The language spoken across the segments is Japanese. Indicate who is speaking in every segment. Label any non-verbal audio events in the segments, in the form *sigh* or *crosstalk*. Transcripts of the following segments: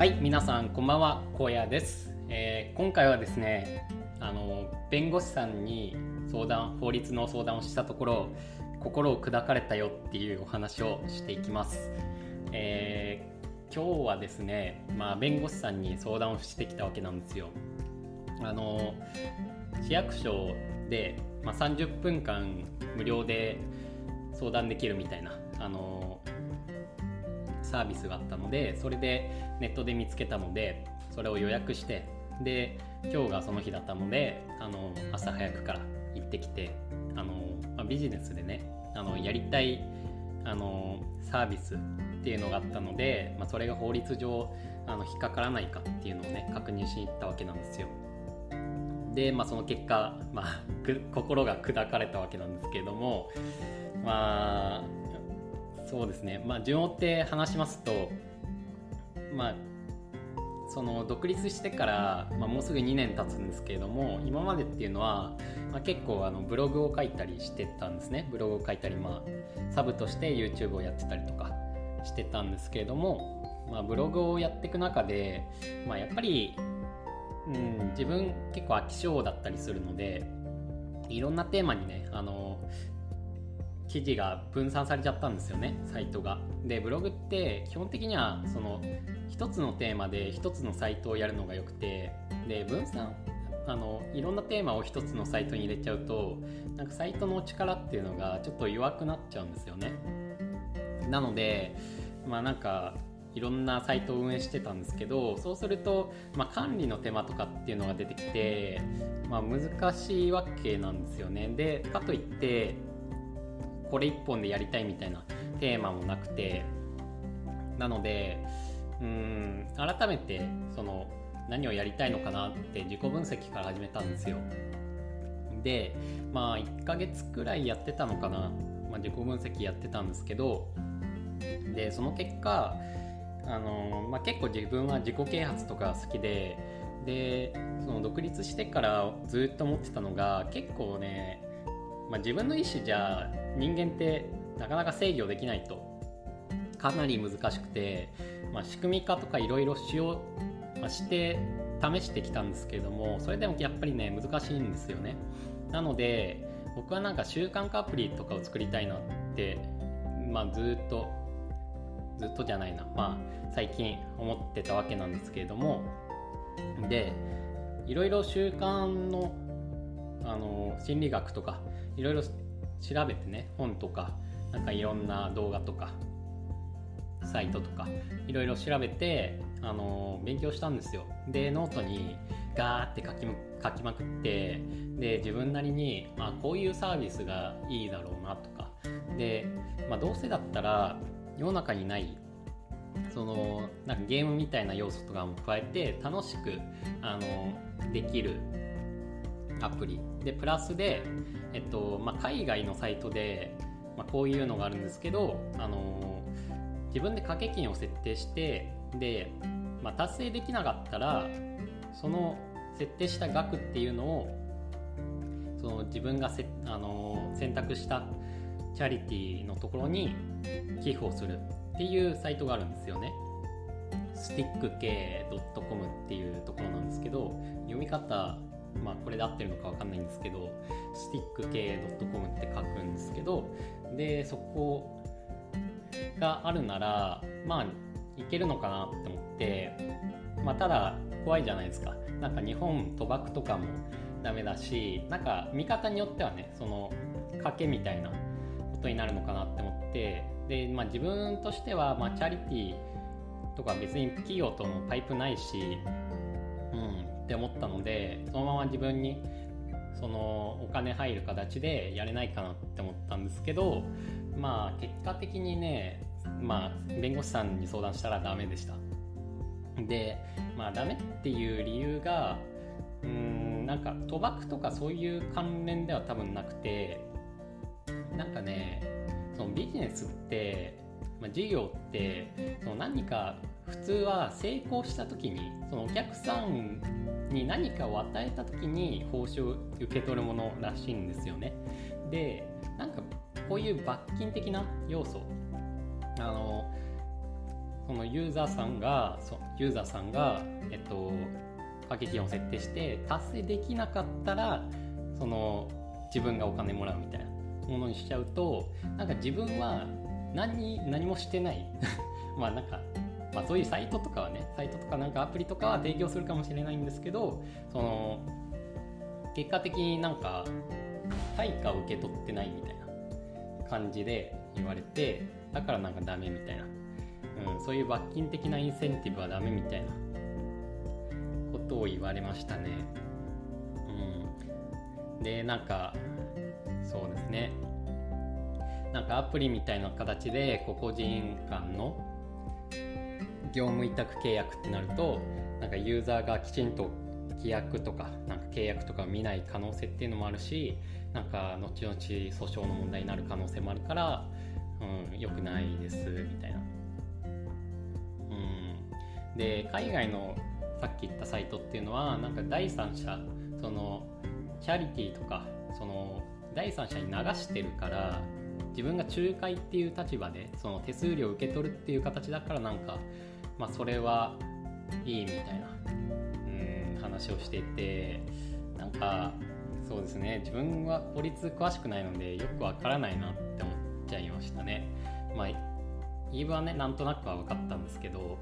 Speaker 1: はい皆さんこんばんは荒野です、えー、今回はですねあの弁護士さんに相談法律の相談をしたところ心を砕かれたよっていうお話をしていきます、えー、今日はですね、まあ、弁護士さんに相談をしてきたわけなんですよ。あの市役所で、まあ、30分間無料で相談できるみたいなあのサービスがあったのでそれでネットで見つけたのでそれを予約してで今日がその日だったのであの朝早くから行ってきてあの、まあ、ビジネスでねあのやりたいあのサービスっていうのがあったので、まあ、それが法律上あの引っかからないかっていうのをね確認しに行ったわけなんですよ。で、まあ、その結果、まあ、心が砕かれたわけなんですけれどもまあそうですね。まあ順を追って話しますとまあその独立してから、まあ、もうすぐ2年経つんですけれども今までっていうのは、まあ、結構あのブログを書いたりしてたんですね。ブログを書いたり、まあ、サブとして YouTube をやってたりとかしてたんですけれども、まあ、ブログをやっていく中で、まあ、やっぱり、うん、自分結構飽き性だったりするのでいろんなテーマにねあの記事が分散されちゃったんですよねサイトが。でブログって基本的にはその一つのテーマで一つのサイトをやるのがよくてで分散あのいろんなテーマを一つのサイトに入れちゃうとなんかサイトの力っていうのがちょっと弱くなっちゃうんですよね。なのでまあなんかいろんなサイトを運営してたんですけどそうすると、まあ、管理の手間とかっていうのが出てきて、まあ、難しいわけなんですよね。でかといってこれ1本でやりたいみたいなテーマもなくてなのでうん改めてその何をやりたいのかなって自己分析から始めたんですよ。でまあ1ヶ月くらいやってたのかな、まあ、自己分析やってたんですけどでその結果あの、まあ、結構自分は自己啓発とか好きででその独立してからずっと思ってたのが結構ねまあ、自分の意思じゃ人間ってなかなか制御できないと。かなり難しくて、まあ、仕組み化とかいろいろしよう、ま、して試してきたんですけれどもそれでもやっぱりね難しいんですよね。なので僕はなんか習慣化アプリとかを作りたいなって、まあ、ずっとずっとじゃないな、まあ、最近思ってたわけなんですけれども。でいろいろ習慣のあの心理学とかいろいろ調べてね本とかなんかいろんな動画とかサイトとかいろいろ調べてあの勉強したんですよ。でノートにガーって書き書きまくってで自分なりに、まあ、こういうサービスがいいだろうなとかで、まあ、どうせだったら世の中にないそのなんかゲームみたいな要素とかも加えて楽しくあのできるアプリでプラスで、えっとまあ、海外のサイトで、まあ、こういうのがあるんですけど、あの自分で掛け金を設定してで、まあ、達成できなかったらその設定した額っていうのをその自分がせ、あの選択したチャリティーのところに寄付をするっていうサイトがあるんですよね。スティック系 .com っていうところなんですけど読み方まあ、これで合ってるのか分かんないんですけどスティック系 .com って書くんですけどでそこがあるならまあいけるのかなって思って、まあ、ただ怖いじゃないですか。なんか日本賭博とかもダメだしなんか見方によってはねその賭けみたいなことになるのかなって思ってで、まあ、自分としては、まあ、チャリティーとか別に企業とのパイプないしって思ったのでそのまま自分にそのお金入る形でやれないかなって思ったんですけどまあ結果的にねまあ弁護士さんに相談したらダメでした。でまあダメっていう理由がうんなんか賭博とかそういう関連では多分なくてなんかねそのビジネスって、まあ、事業ってその何か普通は成功した時にそのお客さんに何かを与えた時に報酬を受け取るものらしいんですよね。でなんかこういう罰金的な要素あのそのユーザーさんがそユーザーさんがえっと掛け金を設定して達成できなかったらその自分がお金もらうみたいなものにしちゃうとなんか自分は何何もしてない *laughs* まあなんか、まあ、そういうサイトとかはねサイトとかなんかアプリとかは提供するかもしれないんですけどその結果的になんか対価を受け取ってないみたいな感じで言われてだからなんかダメみたいな、うん、そういう罰金的なインセンティブはダメみたいなことを言われましたね。うん、でなんかそうですね。なんかアプリみたいな形で個々人間の業務委託契約ってなるとなんかユーザーがきちんと規約とかなんか契約とか見ない可能性っていうのもあるしなんか後々訴訟の問題になる可能性もあるから、うん、良くないですみたいな。うん、で海外のさっき言ったサイトっていうのはなんか第三者そのチャリティーとかその第三者に流してるから自分が仲介っていう立場でその手数料を受け取るっていう形だからなんか、まあ、それはいいみたいなうん話をしていてなんかそうですね自分は法律詳しくないのでよくわからないなって思っちゃいましたね。まあ言い分はねなんとなくは分かったんですけど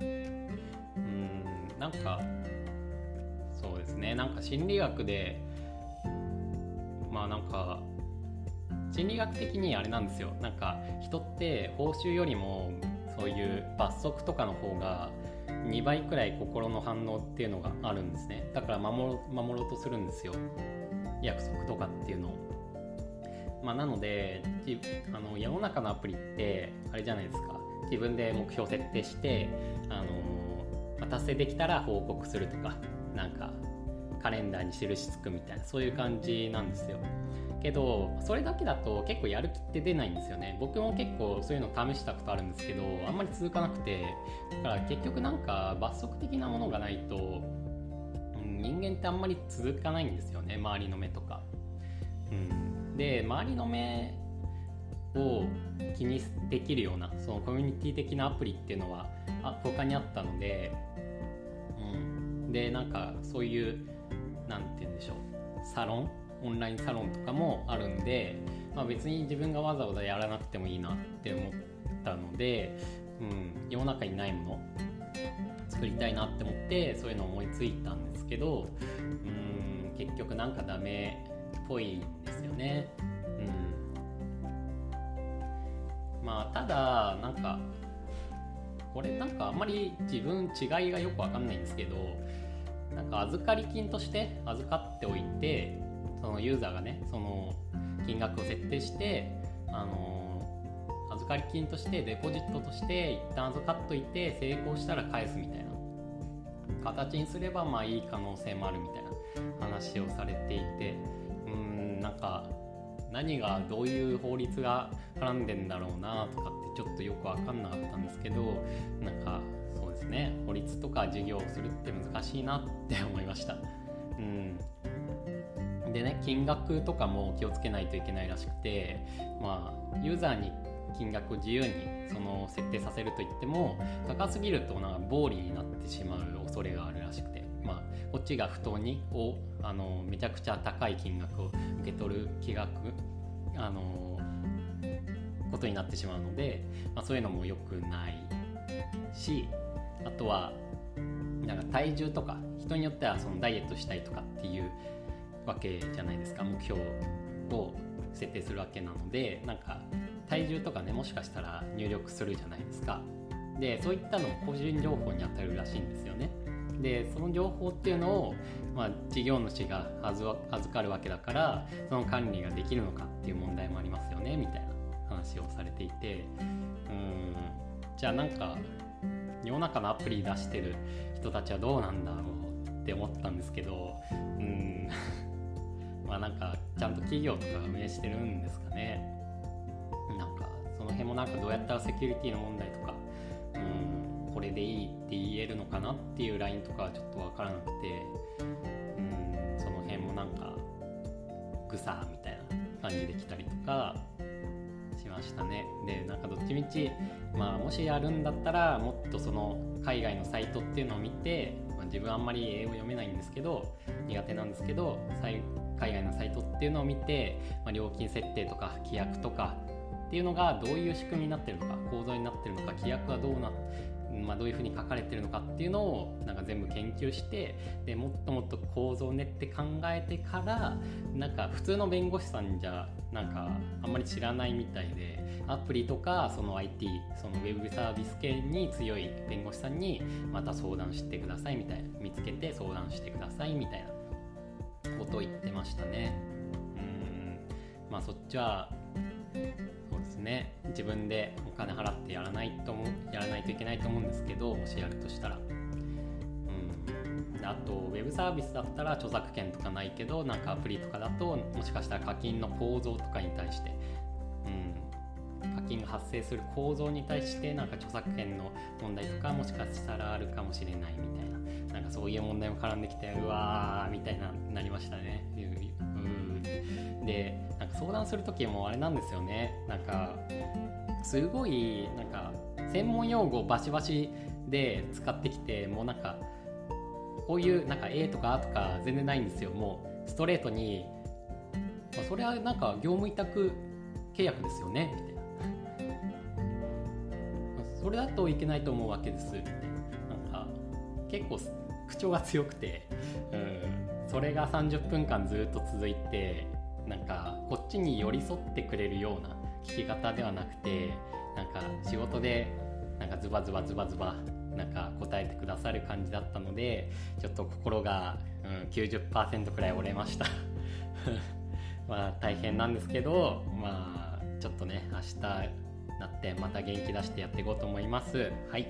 Speaker 1: うんなんかそうですねなんか心理学でまあなんか心理学的にあれなんですよなんか人って報酬よりもそういう罰則とかの方が2倍くらい心の反応っていうのがあるんですね。だから守ろうとするんですよ。約束とかっていうのを。まあ、なのであの世の中のアプリってあれじゃないですか。自分で目標設定してあの、達成できたら報告するとかなんかカレンダーに印つくみたいなそういう感じなんですよ。けどそれだけだと結構やる気って出ないんですよね。僕も結構そういうの試したことあるんですけどあんまり続かなくてだから結局なんか罰則的なものがないと人間ってあんまり続かないんですよね。周りの目とか、うん、で周りの目を気にできるようなそのコミュニティ的なアプリっていうのはあ他にあったので、うん、でなんかそういう何て言うんでしょう。サロンオンラインサロンとかもあるんで、まあ、別に自分がわざわざやらなくてもいいなって思ったので、うん、世の中にないもの作りたいなって思ってそういうの思いついたんですけど、うん、結局なんかダメっぽいですよね。うん、まあただなんかこれなんかあんまり自分違いがよくわかんないんですけどなんか預かり金として預かっておいてそのユーザーがねその金額を設定してあの預かり金としてデポジットとして一旦預かっといて成功したら返すみたいな。形にすればまあいい可能性もあるみたいな話をされていて。うんなんか何がどういう法律が絡んでんだろうなとかってちょっとよく分かんなかったんですけどなんかそうですね。法律とか授業をするって難しいなって思いました。うん。でね金額とかも気をつけないといけないらしくて、まあ、ユーザーに金額を自由にその設定させるといっても高すぎるとなんか暴利になってしまう恐れがあるらしくて、まあ、こっちが不当におあのめちゃくちゃ高い金額を受け取る気額あのことになってしまうので、まあ、そういうのも良くないしあとはなんか体重とか人によってはそのダイエットしたいとかっていうわけじゃないですか目標を設定するわけなのでなんか体重とかねもしかしたら入力するじゃないですか。でそういったのも個人情報に当たるらしいんですよね。でその情報っていうのを、まあ、事業主が預かるわけだからその管理ができるのかっていう問題もありますよねみたいな話をされていて。うんじゃあなんか世の中のアプリ出してる人たちはどうなんだろうって思ったんですけどうん。まあなんかちゃんと企業とかが運営してるんですかね。なんかその辺もなんかどうやったらセキュリティの問題とかうんこれでいいって言えるのかなっていうラインとかはちょっと分からなくてうんその辺もなんかグサみたいな感じで来たりとかしましたね。でなんかどっちみち、まあ、もしやるんだったらもっとその海外のサイトっていうのを見て、ま、自分あんまり英語読めないんですけど苦手なんですけど海外のサイトっていうのを見て、まあ、料金設定とか規約とかっていうのがどういう仕組みになってるのか構造になってるのか規約はどうなまあ、どういうふうに書かれてるのかっていうのをなんか全部研究してでもっともっと構造を練って考えてからなんか普通の弁護士さんじゃなんかあんまり知らないみたいでアプリとかその IT そのウェブサービス系に強い弁護士さんにまた相談してくださいみたいな見つけて相談してくださいみたいなとを言ってましたね。うん。まあそっちはそうですね。自分でお金払ってやらないともやらないといけないと思うんですけどもしやるとしたら。うん、あとウェブサービスだったら著作権とかないけどなんかアプリとかだともしかしたら課金の構造とかに対して、うん、課金が発生する構造に対してなんか著作権の問題とかもしかしたらあるかもしれないみたいななそういう問題も絡んできてうわーみたいななりましたね。うん。でなんか相談する時もあれなんですよね。なんかすごいなんか専門用語バシバシで使ってきてもうなんかこういうなんか A とか A とか全然ないんですよ。もうストレートに、まあ、それはなんか業務委託契約ですよね。みたいな。それだといけないと思うわけです。みたいな。なんか結構口調が強くて、うん、それが30分間ずっと続いてなんかこっちに寄り添ってくれるような聞き方ではなくてなんか仕事でなんかズバズバズバズバなんか答えてくださる感じだったのでちょっと心が、うん、90%くらい折れました。*laughs* まあ大変なんですけどまあちょっとね明日なってまた元気出してやっていこうと思います。はい。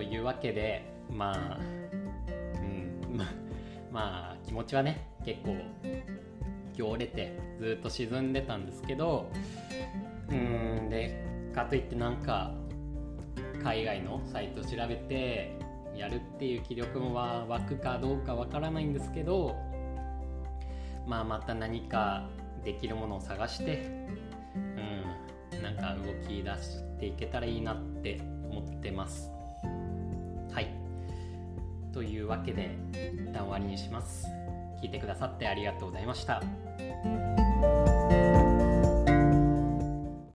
Speaker 1: というわけでまあうんまあ気持ちはね結構今日折れてずっと沈んでたんですけどうんでかといってなんか海外のサイト調べてやるっていう気力も湧くかどうかわからないんですけどまあまた何かできるものを探してうんなんか動き出していけたらいいなって思ってます。というわけで一旦終わりにします。聞いてくださってありがとうございました。